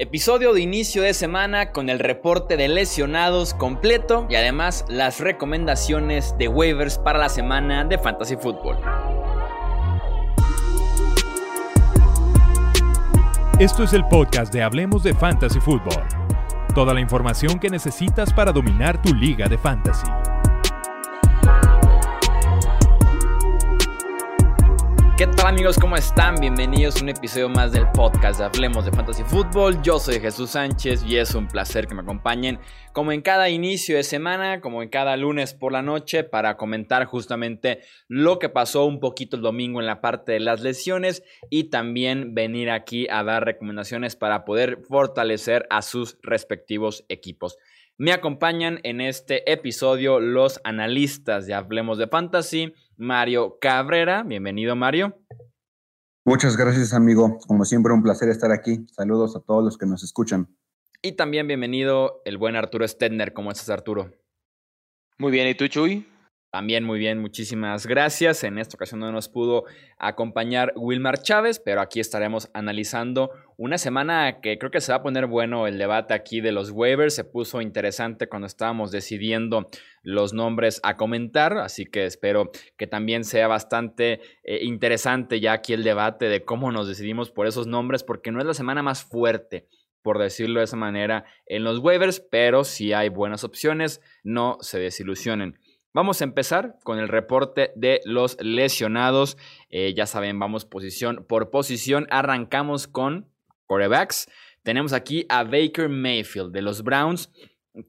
Episodio de inicio de semana con el reporte de lesionados completo y además las recomendaciones de waivers para la semana de Fantasy Football. Esto es el podcast de Hablemos de Fantasy Football. Toda la información que necesitas para dominar tu liga de fantasy. ¿Qué tal amigos? ¿Cómo están? Bienvenidos a un episodio más del podcast de Hablemos de Fantasy Football. Yo soy Jesús Sánchez y es un placer que me acompañen como en cada inicio de semana, como en cada lunes por la noche, para comentar justamente lo que pasó un poquito el domingo en la parte de las lesiones y también venir aquí a dar recomendaciones para poder fortalecer a sus respectivos equipos. Me acompañan en este episodio los analistas de Hablemos de Fantasy, Mario Cabrera. Bienvenido, Mario. Muchas gracias, amigo. Como siempre, un placer estar aquí. Saludos a todos los que nos escuchan. Y también bienvenido el buen Arturo Stedner. ¿Cómo estás, Arturo? Muy bien, ¿y tú, Chuy? También muy bien, muchísimas gracias. En esta ocasión no nos pudo acompañar Wilmar Chávez, pero aquí estaremos analizando una semana que creo que se va a poner bueno el debate aquí de los waivers. Se puso interesante cuando estábamos decidiendo los nombres a comentar, así que espero que también sea bastante eh, interesante ya aquí el debate de cómo nos decidimos por esos nombres, porque no es la semana más fuerte por decirlo de esa manera, en los waivers, pero si hay buenas opciones, no se desilusionen. Vamos a empezar con el reporte de los lesionados. Eh, ya saben, vamos posición por posición. Arrancamos con corebacks. Tenemos aquí a Baker Mayfield de los Browns,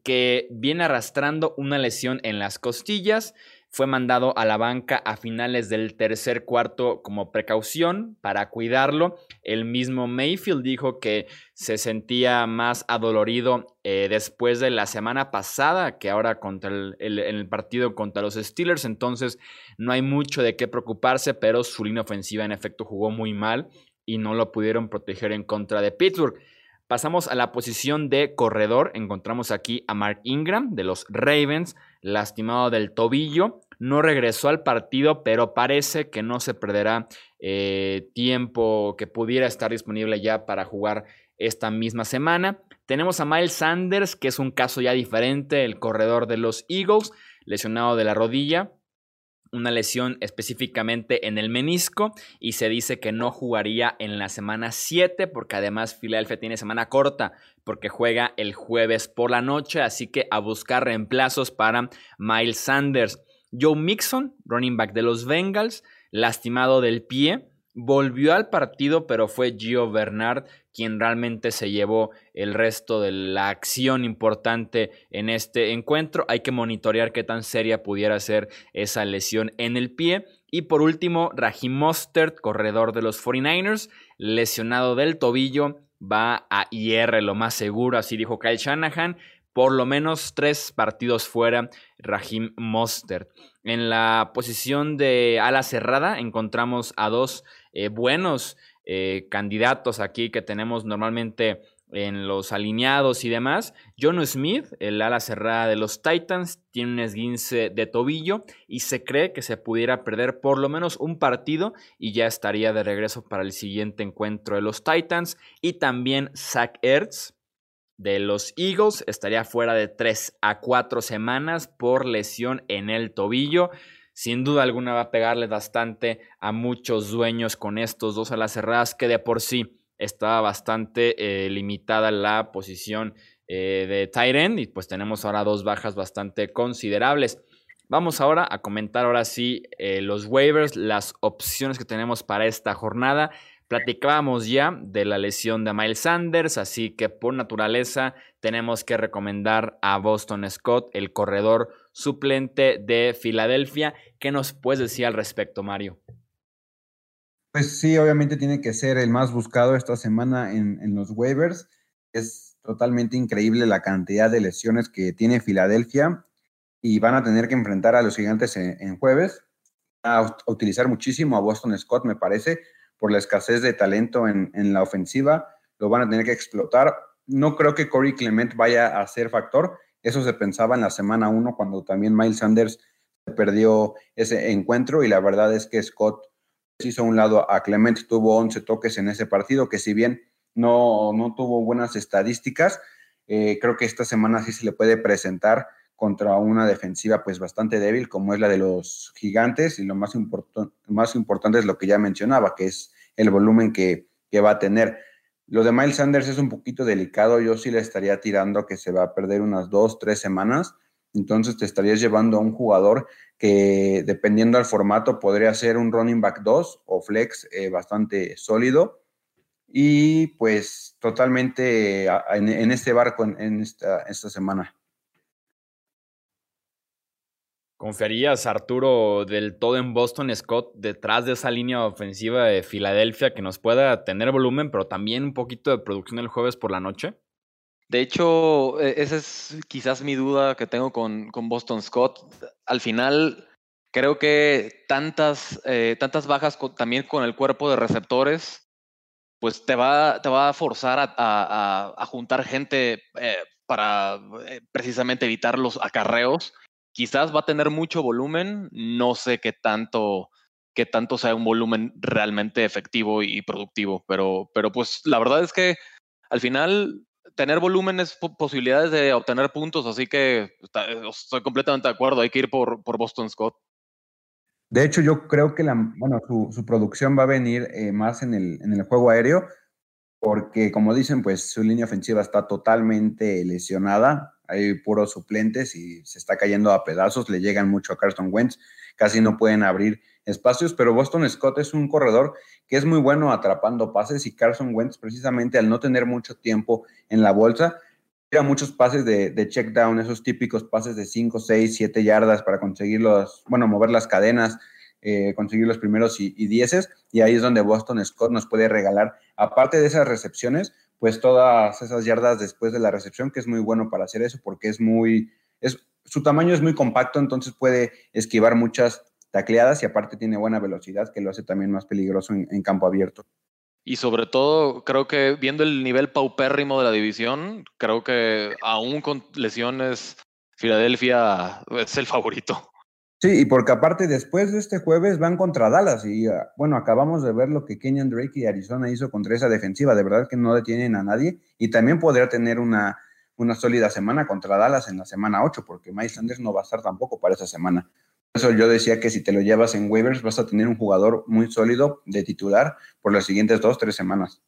que viene arrastrando una lesión en las costillas fue mandado a la banca a finales del tercer cuarto como precaución para cuidarlo. El mismo Mayfield dijo que se sentía más adolorido eh, después de la semana pasada que ahora contra el, en el partido contra los Steelers. Entonces no hay mucho de qué preocuparse, pero su línea ofensiva en efecto jugó muy mal y no lo pudieron proteger en contra de Pittsburgh. Pasamos a la posición de corredor. Encontramos aquí a Mark Ingram de los Ravens, lastimado del tobillo. No regresó al partido, pero parece que no se perderá eh, tiempo que pudiera estar disponible ya para jugar esta misma semana. Tenemos a Miles Sanders, que es un caso ya diferente, el corredor de los Eagles, lesionado de la rodilla una lesión específicamente en el menisco y se dice que no jugaría en la semana 7 porque además Filadelfia tiene semana corta porque juega el jueves por la noche, así que a buscar reemplazos para Miles Sanders. Joe Mixon, running back de los Bengals, lastimado del pie, volvió al partido, pero fue Gio Bernard quien realmente se llevó el resto de la acción importante en este encuentro. Hay que monitorear qué tan seria pudiera ser esa lesión en el pie. Y por último, Raheem Mostert, corredor de los 49ers, lesionado del tobillo, va a IR lo más seguro, así dijo Kyle Shanahan. Por lo menos tres partidos fuera, Raheem Mostert. En la posición de ala cerrada encontramos a dos eh, buenos eh, candidatos aquí que tenemos normalmente en los alineados y demás. John Smith, el ala cerrada de los Titans, tiene un esguince de tobillo y se cree que se pudiera perder por lo menos un partido y ya estaría de regreso para el siguiente encuentro de los Titans. Y también Zach Ertz de los Eagles estaría fuera de 3 a 4 semanas por lesión en el tobillo sin duda alguna va a pegarle bastante a muchos dueños con estos dos alas cerradas que de por sí estaba bastante eh, limitada la posición eh, de tight y pues tenemos ahora dos bajas bastante considerables. Vamos ahora a comentar ahora sí eh, los waivers, las opciones que tenemos para esta jornada. Platicábamos ya de la lesión de Miles Sanders, así que por naturaleza tenemos que recomendar a Boston Scott, el corredor suplente de Filadelfia. ¿Qué nos puedes decir al respecto, Mario? Pues sí, obviamente tiene que ser el más buscado esta semana en, los waivers. Es totalmente increíble la cantidad de lesiones que tiene Filadelfia y van a tener que enfrentar a los gigantes en, jueves. a utilizar muchísimo a Boston Scott, me parece por la escasez de talento en, la ofensiva, lo van a tener que explotar. No creo que Corey Clement vaya a ser factor. Eso se pensaba en la semana 1 cuando también Miles Sanders perdió ese encuentro y la verdad es que Scott hizo un lado a Clement, tuvo 11 toques en ese partido, que si bien no, no tuvo buenas estadísticas. Eh, creo que esta semana sí se le puede presentar contra una defensiva pues bastante débil como es la de los gigantes y lo más, más importante es lo que ya mencionaba, que es el volumen que, que va a tener. Lo de Miles Sanders es un poquito delicado, yo sí le estaría tirando que se va a perder unas dos, tres semanas, entonces te estarías llevando a un jugador que dependiendo del formato podría ser un running back 2 o flex eh, bastante sólido y pues totalmente en, este barco en, esta, esta semana. ¿Confiarías, Arturo, del todo en Boston Scott detrás de esa línea ofensiva de Filadelfia que nos pueda tener volumen, pero también un poquito de producción el jueves por la noche? De hecho, e, esa es quizás mi duda que tengo con, con Boston Scott. Al final, creo que tantas, eh, tantas bajas también con el cuerpo de receptores, pues te va, te va a forzar a, a, juntar gente eh, para eh, precisamente evitar los acarreos quizás va a tener mucho volumen, no sé qué tanto, qué tanto sea un volumen realmente efectivo y productivo, pero, pero pues la verdad es que al final tener volumen es posibilidades de obtener puntos, así que estoy completamente de acuerdo, hay que ir por, por Boston Scott. De hecho, yo creo que bueno, su, producción va a venir eh, más en el, en el juego aéreo, porque como dicen, pues su línea ofensiva está totalmente lesionada hay puros suplentes y se está cayendo a pedazos, le llegan mucho a Carson Wentz, casi no pueden abrir espacios, pero Boston Scott es un corredor que es muy bueno atrapando pases y Carson Wentz precisamente al no tener mucho tiempo en la bolsa, tira muchos pases de, check down, esos típicos pases de 5, 6, 7 yardas para conseguir los, bueno, mover las cadenas, eh, conseguir los primeros y, y dieces, y ahí es donde Boston Scott nos puede regalar, aparte de esas recepciones, pues todas esas yardas después de la recepción, que es muy bueno para hacer eso porque es muy, es, su tamaño es muy compacto, entonces puede esquivar muchas tacleadas y aparte tiene buena velocidad, que lo hace también más peligroso en, campo abierto. Y sobre todo, creo que viendo el nivel paupérrimo de la división, creo que aún con lesiones, Filadelfia es el favorito. Sí, y porque aparte después de este jueves van contra Dallas y ah, bueno, acabamos de ver lo que Kenyan Drake y Arizona hizo contra esa defensiva, de verdad que no detienen a nadie y también podría tener una, una sólida semana contra Dallas en la semana 8, porque Miles Sanders no va a estar tampoco para esa semana. Por eso yo decía que si te lo llevas en waivers vas a tener un jugador muy sólido de titular por las siguientes dos, tres semanas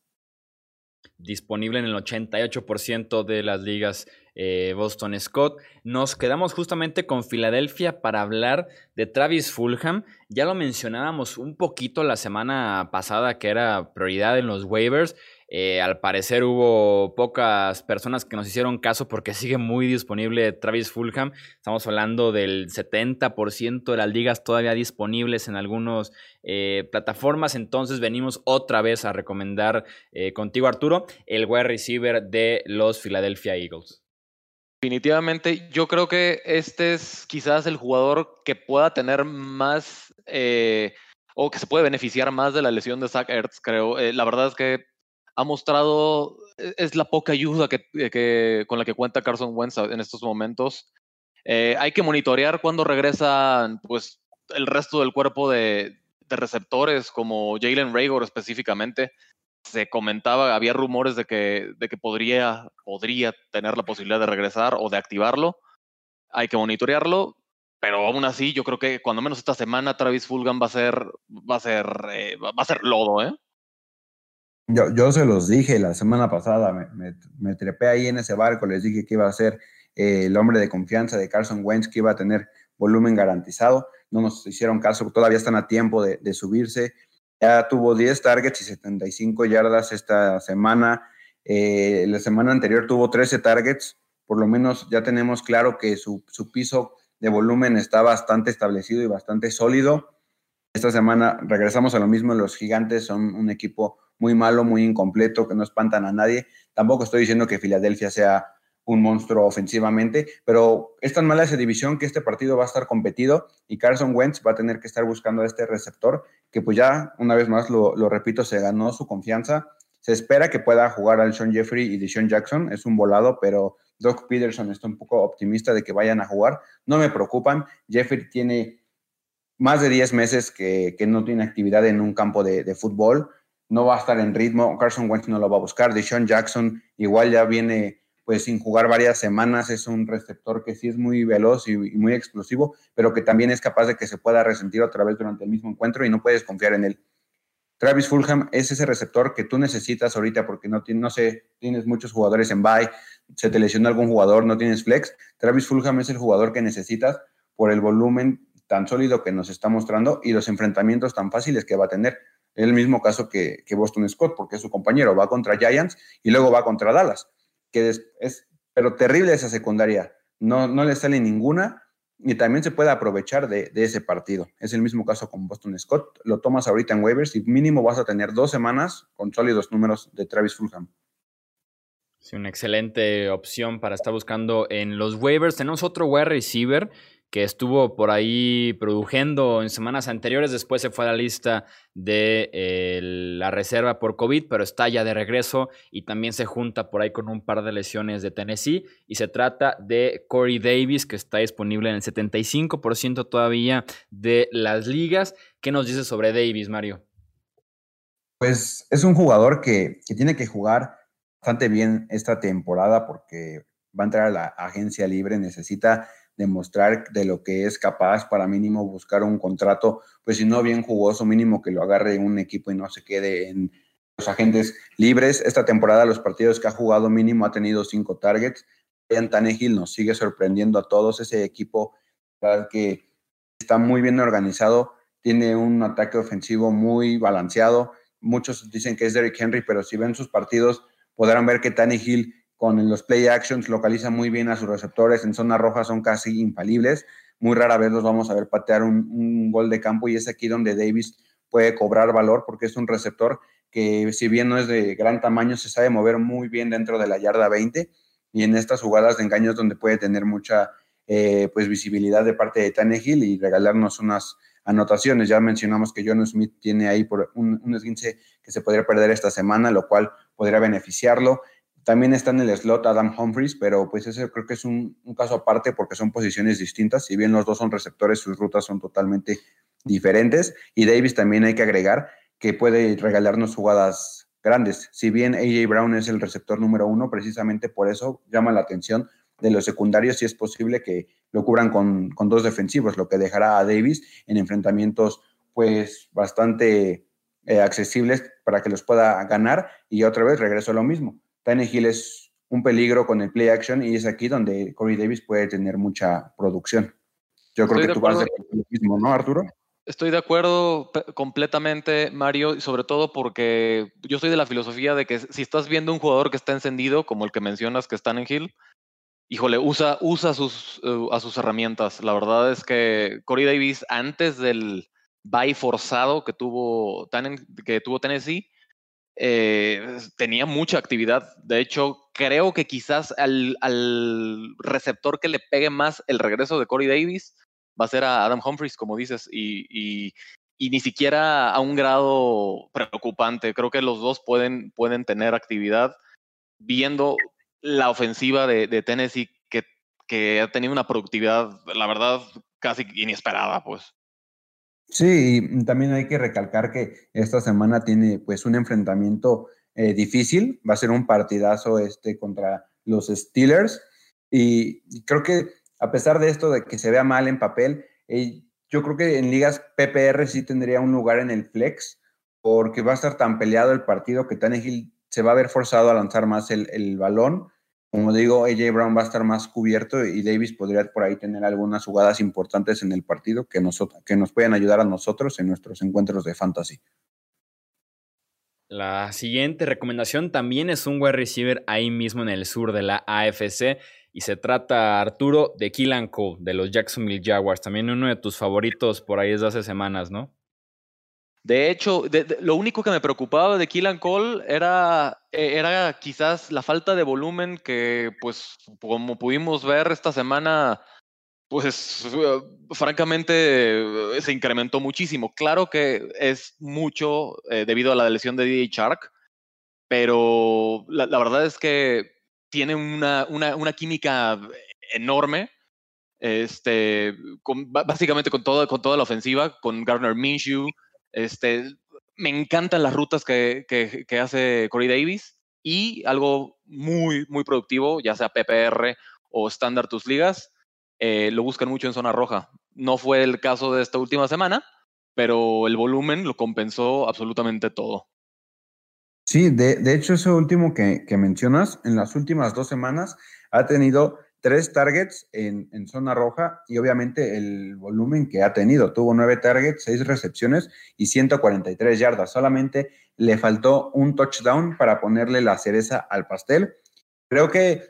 disponible en el 88% de las ligas eh, Boston Scott. Nos quedamos justamente con Filadelfia para hablar de Travis Fulham. Ya lo mencionábamos un poquito la semana pasada que era prioridad en los waivers. Eh, al parecer hubo pocas personas que nos hicieron caso porque sigue muy disponible Travis Fulham. Estamos hablando del 70% de las ligas todavía disponibles en algunas eh, plataformas. Entonces venimos otra vez a recomendar contigo, Arturo, el wide receiver de los Philadelphia Eagles. Definitivamente, yo creo que este es quizás el jugador que pueda tener más o que se puede beneficiar más de la lesión de Zach Ertz, creo. la verdad es que ha mostrado, e, es la poca ayuda eh, que, con la que cuenta Carson Wentz en estos momentos. Eh, hay que monitorear cuando regresan pues, el resto del cuerpo de, receptores, como Jalen Rager específicamente. Se comentaba, había rumores de que, de que podría, podría tener la posibilidad de regresar o de activarlo. Hay que monitorearlo, pero aún así yo creo que cuando menos esta semana Travis Fulgham va a ser, va a ser, eh, va a ser lodo, ¿eh? Yo, yo se los dije la semana pasada, me, trepé ahí en ese barco, les dije que iba a ser eh, el hombre de confianza de Carson Wentz, que iba a tener volumen garantizado. No nos hicieron caso, todavía están a tiempo de subirse. Ya tuvo 10 targets y 75 yardas esta semana. Eh, la semana anterior tuvo 13 targets. Por lo menos ya tenemos claro que su, su piso de volumen está bastante establecido y bastante sólido. Esta semana regresamos a lo mismo. Los gigantes son un equipo muy malo, muy incompleto, que no espantan a nadie. Tampoco estoy diciendo que Filadelfia sea un monstruo ofensivamente, pero es tan mala esa división que este partido va a estar competido y Carson Wentz va a tener que estar buscando a este receptor que pues ya, una vez más, lo, repito, se ganó su confianza. Se espera que pueda jugar al Sean Jeffrey y Deshaun Jackson, es un volado, pero Doc Peterson está un poco optimista de que vayan a jugar. No me preocupan, Jeffrey tiene más de 10 meses que, no tiene actividad en un campo de, de fútbol no va a estar en ritmo, Carson Wentz no lo va a buscar, Deshaun Jackson igual ya viene pues sin jugar varias semanas, es un receptor que sí es muy veloz y, muy explosivo, pero que también es capaz de que se pueda resentir otra vez durante el mismo encuentro y no puedes confiar en él. Travis Fulham es ese receptor que tú necesitas ahorita porque no, no sé, tienes muchos jugadores en bye, se te lesiona algún jugador, no tienes flex. Travis Fulham es el jugador que necesitas por el volumen tan sólido que nos está mostrando y los enfrentamientos tan fáciles que va a tener. Es el mismo caso que, que Boston Scott, porque es su compañero, va contra Giants y luego va contra Dallas, que es, pero terrible esa secundaria. No, no le sale ninguna y también se puede aprovechar de, ese partido. Es el mismo caso con Boston Scott. Lo tomas ahorita en waivers y mínimo vas a tener dos semanas con sólidos números de Travis Fulham. Sí, una excelente opción para estar buscando en los waivers. Tenemos otro wide receiver que estuvo por ahí produciendo en semanas anteriores, después se fue a la lista de eh, la reserva por COVID, pero está ya de regreso y también se junta por ahí con un par de lesiones de Tennessee y se trata de Corey Davis, que está disponible en el 75% todavía de las ligas. ¿Qué nos dice sobre Davis, Mario? Pues es un jugador que, que tiene que jugar bastante bien esta temporada porque va a entrar a la agencia libre, necesita demostrar de lo que es capaz para mínimo buscar un contrato, pues si no bien jugoso, mínimo que lo agarre un equipo y no se quede en los agentes libres. Esta temporada los partidos que ha jugado mínimo ha tenido cinco targets. Ryan Tannehill nos sigue sorprendiendo a todos. Ese equipo que está muy bien organizado, tiene un ataque ofensivo muy balanceado. Muchos dicen que es Derrick Henry, pero si ven sus partidos podrán ver que Tannehill con los play actions localiza muy bien a sus receptores, en zona roja son casi infalibles, muy rara vez los vamos a ver patear un, gol de campo y es aquí donde Davis puede cobrar valor porque es un receptor que si bien no es de gran tamaño, se sabe mover muy bien dentro de la yarda 20 y en estas jugadas de engaños donde puede tener mucha eh, pues visibilidad de parte de Tannehill y regalarnos unas anotaciones. Ya mencionamos que John Smith tiene ahí por un, un esguince que se podría perder esta semana, lo cual podría beneficiarlo. También está en el slot Adam Humphries, pero pues ese creo que es un, caso aparte porque son posiciones distintas. Si bien los dos son receptores, sus rutas son totalmente diferentes. Y Davis también hay que agregar que puede regalarnos jugadas grandes. Si bien AJ Brown es el receptor número uno, precisamente por eso llama la atención de los secundarios si es posible que lo cubran con, dos defensivos, lo que dejará a Davis en enfrentamientos pues bastante eh, accesibles para que los pueda ganar. Y otra vez regreso a lo mismo Tannehill es un peligro con el play action y es aquí donde Corey Davis puede tener mucha producción. Yo creo que tú vas a lo mismo, ¿no, Arturo? Estoy de acuerdo completamente, Mario, y sobre todo porque yo soy de la filosofía de que si estás viendo un jugador que está encendido, como el que mencionas que está en Hill, híjole, usa, usa sus, uh, a sus herramientas. La verdad es que Corey Davis, antes del bye forzado que tuvo, que tuvo Tennessee, eh, tenía mucha actividad. De hecho, creo que quizás al, receptor que le pegue más el regreso de Corey Davis va a ser a Adam Humphries, como dices, y, ni siquiera a un grado preocupante. Creo que los dos pueden, pueden tener actividad viendo la ofensiva de, Tennessee que, que ha tenido una productividad, la verdad, casi inesperada, pues. Sí, y también hay que recalcar que esta semana tiene pues un enfrentamiento eh, difícil, va a ser un partidazo este contra los Steelers y, creo que a pesar de esto de que se vea mal en papel, eh, yo creo que en ligas PPR sí tendría un lugar en el flex porque va a estar tan peleado el partido que Tannehill se va a ver forzado a lanzar más el balón como digo, AJ Brown va a estar más cubierto y Davis podría por ahí tener algunas jugadas importantes en el partido que, que nos ayudar a nosotros en nuestros encuentros de fantasy. La siguiente recomendación también es un wide receiver ahí mismo en el sur de la AFC y se trata, Arturo, de Killan de los Jacksonville Jaguars, también uno de tus favoritos por ahí desde hace semanas, ¿no? De hecho, lo único que me preocupaba de Killan Cole era, eh, era quizás la falta de volumen que, pues, como pudimos ver esta semana, pues, eh, francamente, eh, se incrementó muchísimo. Claro que es mucho debido a la lesión de DJ Shark, pero la, verdad es que tiene una, una, química enorme. Este, básicamente con, todo, con toda la ofensiva, con Garner Minshew, este, me encantan las rutas que, que, hace Corey Davis y algo muy, muy productivo, ya sea PPR o estándar tus ligas, eh, lo buscan mucho en zona roja. No fue el caso de esta última semana, pero el volumen lo compensó absolutamente todo. Sí, de, de hecho, eso último que, que, mencionas, en las últimas dos semanas ha tenido tres targets en, zona roja y obviamente el volumen que ha tenido. Tuvo nueve targets, seis recepciones y 143 yardas. Solamente le faltó un touchdown para ponerle la cereza al pastel. Creo que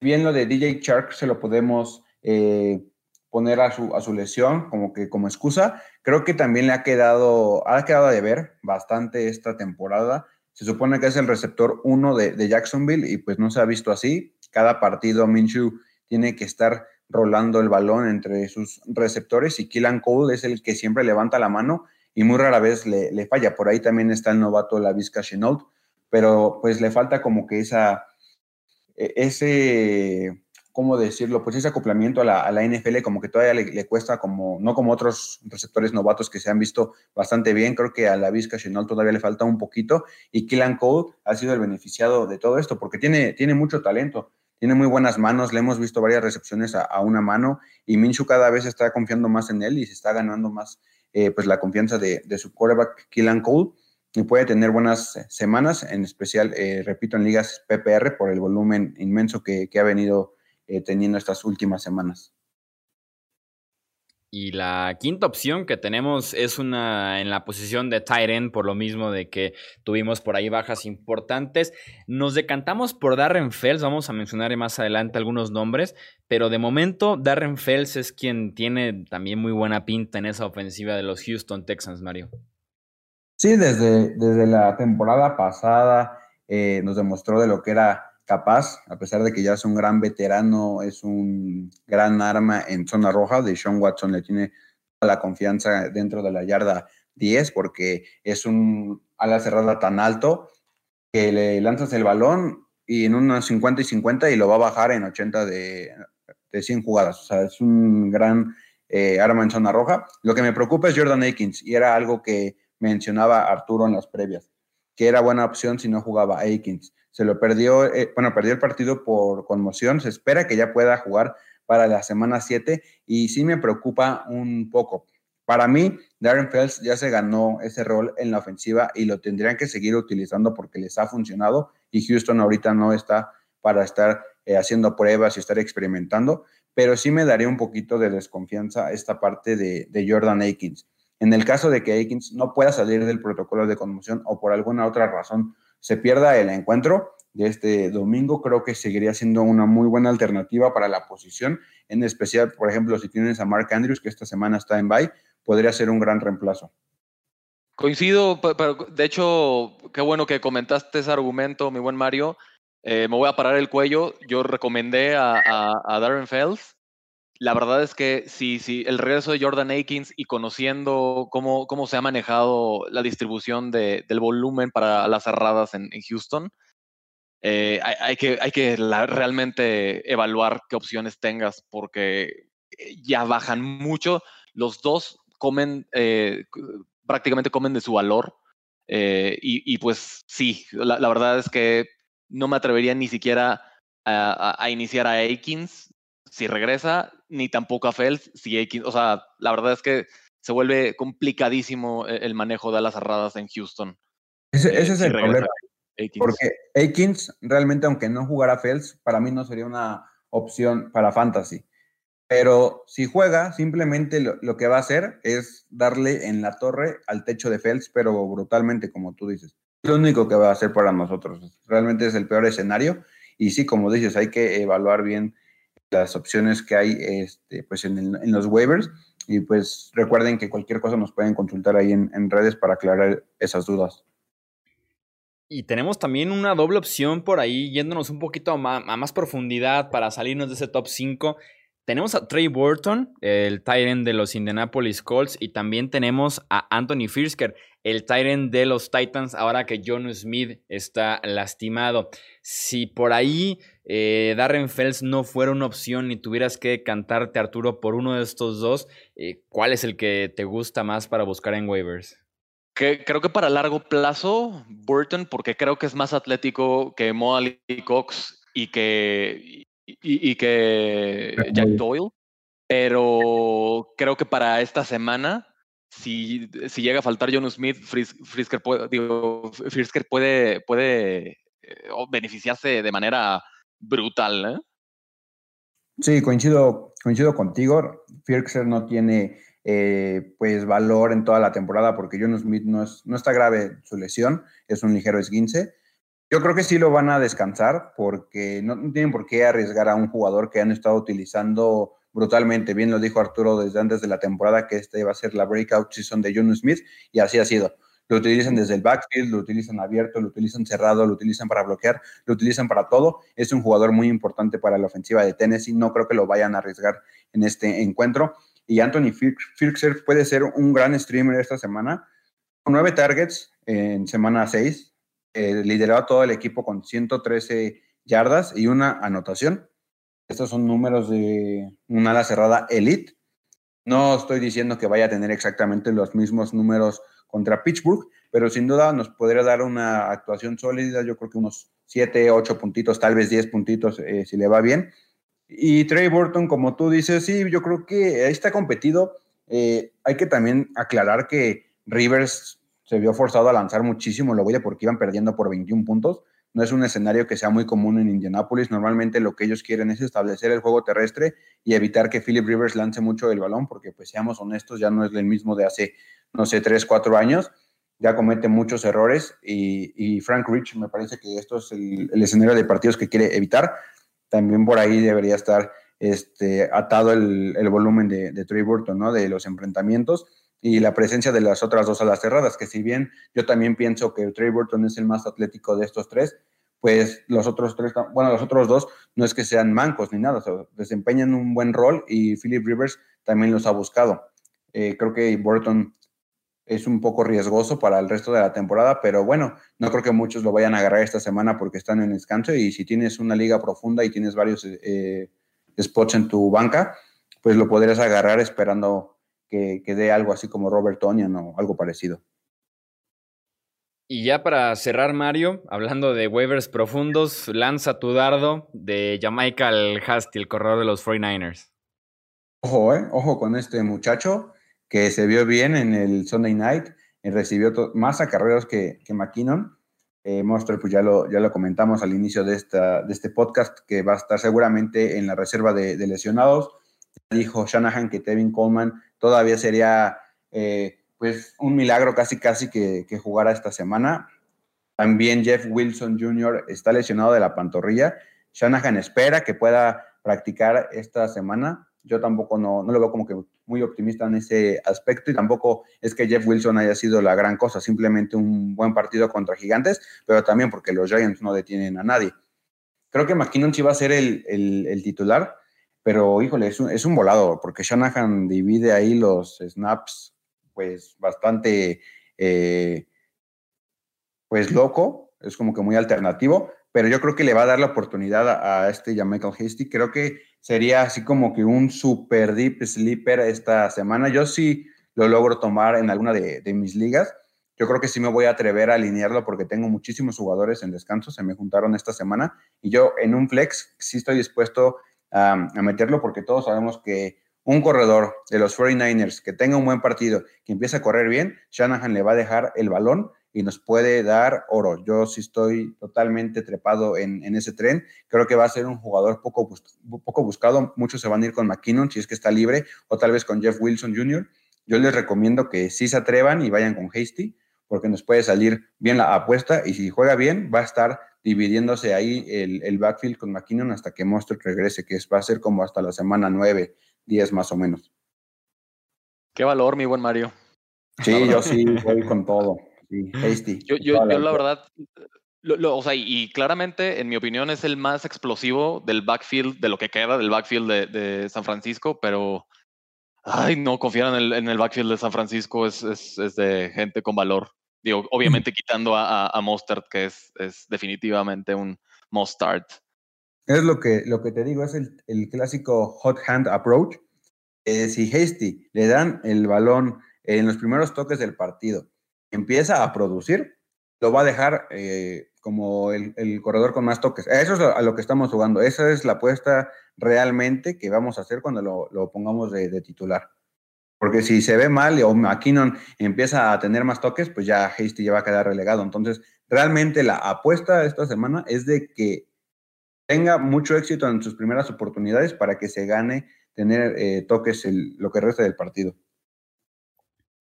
bien lo de DJ Shark se lo podemos eh, poner a su, a su lesión como que como excusa. Creo que también le ha quedado, ha quedado de ver bastante esta temporada. Se supone que es el receptor uno de, de Jacksonville y pues no se ha visto así. Cada partido Minshew tiene que estar rolando el balón entre sus receptores y Killan Cole es el que siempre levanta la mano y muy rara vez le, falla. Por ahí también está el novato La Vizca Chenault, pero pues le falta como que esa, e, ese, ¿cómo decirlo? Pues ese acoplamiento a la, a la NFL como que todavía le, cuesta como, no como otros receptores novatos que se han visto bastante bien, creo que a la Vizca todavía le falta un poquito y Killan Cole ha sido el beneficiado de todo esto porque tiene, tiene mucho talento tiene muy buenas manos, le hemos visto varias recepciones a, una mano y Minshu cada vez está confiando más en él y se está ganando más eh, pues la confianza de, su quarterback Killan Cole y puede tener buenas semanas, en especial, eh, repito, en ligas PPR por el volumen inmenso que, ha venido eh, teniendo estas últimas semanas. Y la quinta opción que tenemos es una en la posición de tight por lo mismo de que tuvimos por ahí bajas importantes. Nos decantamos por Darren Fells, vamos a mencionar más adelante algunos nombres, pero de momento Darren Fells es quien tiene también muy buena pinta en esa ofensiva de los Houston Texans, Mario. Sí, desde, desde la temporada pasada eh, nos demostró de lo que era capaz, a pesar de que ya es un gran veterano, es un gran arma en zona roja. De Sean Watson le tiene la confianza dentro de la yarda 10 porque es un ala cerrada tan alto que le lanzas el balón y en unos 50 y 50 y lo va a bajar en 80 de, de 100 jugadas. O sea, es un gran eh, arma en zona roja. Lo que me preocupa es Jordan Akins y era algo que mencionaba Arturo en las previas, que era buena opción si no jugaba Akins se lo perdió, eh, bueno, perdió el partido por conmoción, se espera que ya pueda jugar para la semana 7 y sí me preocupa un poco. Para mí, Darren Fells ya se ganó ese rol en la ofensiva y lo tendrían que seguir utilizando porque les ha funcionado y Houston ahorita no está para estar eh, haciendo pruebas y estar experimentando, pero sí me daría un poquito de desconfianza esta parte de, Jordan Akins. En el caso de que Akins no pueda salir del protocolo de conmoción o por alguna otra razón se pierda el encuentro de este domingo, creo que seguiría siendo una muy buena alternativa para la posición, en especial, por ejemplo, si tienes a Mark Andrews, que esta semana está en bye, podría ser un gran reemplazo. Coincido, pero de hecho, qué bueno que comentaste ese argumento, mi buen Mario. Eh, me voy a parar el cuello. Yo recomendé a, a Darren Fells la verdad es que sí, sí, el regreso de Jordan Akins y conociendo cómo, cómo se ha manejado la distribución de, del volumen para las cerradas en, Houston, eh, hay, que, hay que realmente evaluar qué opciones tengas porque eh, ya bajan mucho. Los dos comen, eh, prácticamente comen de su valor. y, pues sí, la, verdad es que no me atrevería ni siquiera a, a iniciar a Akins si regresa, ni tampoco a Fels, si Akins, o sea, la verdad es que se vuelve complicadísimo e, el manejo de las cerradas en Houston. Ese, eh, es el problema. Porque Akins, realmente, aunque no jugara Fels, para mí no sería una opción para Fantasy. Pero si juega, simplemente lo, que va a hacer es darle en la torre al techo de Fels, pero brutalmente, como tú dices. Es lo único que va a hacer para nosotros. Realmente es el peor escenario. Y sí, como dices, hay que evaluar bien las opciones que hay este, pues en, los waivers. Y pues recuerden que cualquier cosa nos pueden consultar ahí en, redes para aclarar esas dudas. Y tenemos también una doble opción por ahí, yéndonos un poquito a más, a más profundidad para salirnos de ese top 5. Tenemos a Trey Burton, el Tyrant de los Indianapolis Colts, y también tenemos a Anthony Firsker, el Tyrant de los Titans, ahora que John Smith está lastimado. Si por ahí eh, Darren Fells no fuera una opción y tuvieras que cantarte, Arturo, por uno de estos dos, eh, ¿cuál es el que te gusta más para buscar en waivers? Que, creo que para largo plazo, Burton, porque creo que es más atlético que Moali Cox y que, y, que Jack Doyle. Pero creo que para esta semana, si, si llega a faltar John Smith, Frisker puede, digo, Frisker puede, puede eh, beneficiarse de manera brutal. ¿eh? Sí, coincido, coincido contigo. Frisker no tiene eh, pues valor en toda la temporada porque John Smith no, es, no está grave su lesión, es un ligero esguince. Yo creo que sí lo van a descansar porque no, tienen por qué arriesgar a un jugador que han estado utilizando brutalmente. Bien lo dijo Arturo desde antes de la temporada que esta iba a ser la breakout season de John Smith y así ha sido. Lo utilizan desde el backfield, lo utilizan abierto, lo utilizan cerrado, lo utilizan para bloquear, lo utilizan para todo. Es un jugador muy importante para la ofensiva de Tennessee. No creo que lo vayan a arriesgar en este encuentro y Anthony Firkser puede ser un gran streamer esta semana. Con nueve targets en semana 6, eh, lideró a todo el equipo con 113 yardas y una anotación. Estos son números de una ala cerrada elite. No estoy diciendo que vaya a tener exactamente los mismos números contra Pittsburgh, pero sin duda nos podría dar una actuación sólida. Yo creo que unos 7, 8 puntitos, tal vez 10 puntitos eh, si le va bien. Y Trey Burton, como tú dices, sí, yo creo que ahí está competido. Eh, hay que también aclarar que Rivers se vio forzado a lanzar muchísimo lo voy porque iban perdiendo por 21 puntos. No es un escenario que sea muy común en Indianapolis. Normalmente lo que ellos quieren es establecer el juego terrestre y evitar que Philip Rivers lance mucho el balón, porque pues seamos honestos, ya no es el mismo de hace, no sé, 3, 4 años. Ya comete muchos errores y, Frank Rich me parece que esto es el, el escenario de partidos que quiere evitar también por ahí debería estar este, atado el, volumen de, de, Trey Burton, ¿no? De los enfrentamientos y la presencia de las otras dos alas cerradas, que si bien yo también pienso que Trey Burton es el más atlético de estos tres, pues los otros tres, bueno, los otros dos no es que sean mancos ni nada, desempeñan un buen rol y Philip Rivers también los ha buscado. Eh, creo que Burton es un poco riesgoso para el resto de la temporada, pero bueno, no creo que muchos lo vayan a agarrar esta semana porque están en descanso y si tienes una liga profunda y tienes varios eh, spots en tu banca, pues lo podrías agarrar esperando que, que dé algo así como Robert Tonian o algo parecido. Y ya para cerrar, Mario, hablando de waivers profundos, lanza tu dardo de Jamaica al Hasty, el corredor de los 49ers. Ojo, eh, ojo con este muchacho que se vio bien en el Sunday Night, y recibió más acarreos que, que McKinnon. Eh, Monster, pues ya lo, ya lo comentamos al inicio de, esta, de este podcast, que va a estar seguramente en la reserva de, lesionados. Dijo Shanahan que Tevin Coleman todavía sería eh, pues un milagro casi casi que, jugara esta semana. También Jeff Wilson Jr. está lesionado de la pantorrilla. Shanahan espera que pueda practicar esta semana yo tampoco no, no lo veo como que muy optimista en ese aspecto y tampoco es que Jeff Wilson haya sido la gran cosa, simplemente un buen partido contra Gigantes, pero también porque los Giants no detienen a nadie. Creo que McKinnon sí va a ser el, titular, pero híjole, es un, es un, volado, porque Shanahan divide ahí los snaps, pues bastante, eh, pues loco, es como que muy alternativo, pero yo creo que le va a dar la oportunidad a, a este Michael Hasty. Creo que sería así como que un super deep sleeper esta semana. Yo sí lo logro tomar en alguna de, mis ligas. Yo creo que sí me voy a atrever a alinearlo porque tengo muchísimos jugadores en descanso, se me juntaron esta semana y yo en un flex sí estoy dispuesto a, meterlo porque todos sabemos que un corredor de los 49ers que tenga un buen partido, que empiece a correr bien, Shanahan le va a dejar el balón y nos puede dar oro. Yo sí estoy totalmente trepado en, ese tren. Creo que va a ser un jugador poco, poco buscado. Muchos se van a ir con McKinnon si es que está libre o tal vez con Jeff Wilson Jr. Yo les recomiendo que sí se atrevan y vayan con Hasty porque nos puede salir bien la apuesta y si juega bien va a estar dividiéndose ahí el, backfield con McKinnon hasta que Monster regrese, que va a ser como hasta la semana 9, 10 más o menos. Qué valor, mi buen Mario. Sí, yo sí voy con todo. Yo, yo, la verdad, o sea, y, claramente, en mi opinión, es el más explosivo del backfield, de lo que queda del backfield de, San Francisco, pero, ay, no, confiar en el, en el backfield de San Francisco es, es, es, de gente con valor. Digo, obviamente quitando a, a, Mostert, que es, es definitivamente un Mostard. Es lo que, lo que te digo, es el, el clásico hot hand approach. si Hasty le dan el balón en los primeros toques del partido, empieza a producir, lo va a dejar eh, como el, corredor con más toques. Eso es a lo que estamos jugando. Esa es la apuesta realmente que vamos a hacer cuando lo, pongamos de, titular. Porque si se ve mal o McKinnon empieza a tener más toques, pues ya Hasty ya va a quedar relegado. Entonces, realmente la apuesta esta semana es de que tenga mucho éxito en sus primeras oportunidades para que se gane tener eh, toques lo que resta del partido.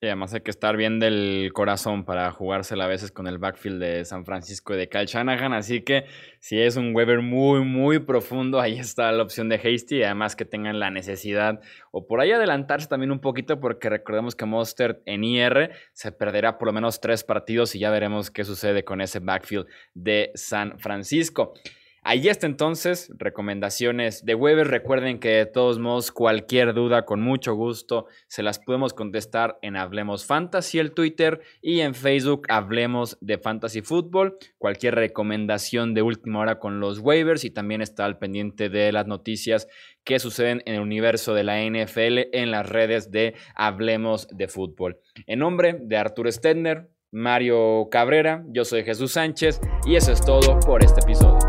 Y además hay que estar bien del corazón para jugársela a veces con el backfield de San Francisco y de Kyle Shanahan. Así que si es un Weber muy, muy profundo, ahí está la opción de Hasty. Además que tengan la necesidad o por ahí adelantarse también un poquito, porque recordemos que Monster en IR se perderá por lo menos tres partidos y ya veremos qué sucede con ese backfield de San Francisco. Ahí está entonces, recomendaciones de Weber. Recuerden que de todos modos, cualquier duda, con mucho gusto, se las podemos contestar en Hablemos Fantasy, el Twitter, y en Facebook, Hablemos de Fantasy Football. Cualquier recomendación de última hora con los waivers y también está al pendiente de las noticias que suceden en el universo de la NFL en las redes de Hablemos de Fútbol. En nombre de Arturo Stedner, Mario Cabrera, yo soy Jesús Sánchez y eso es todo por este episodio.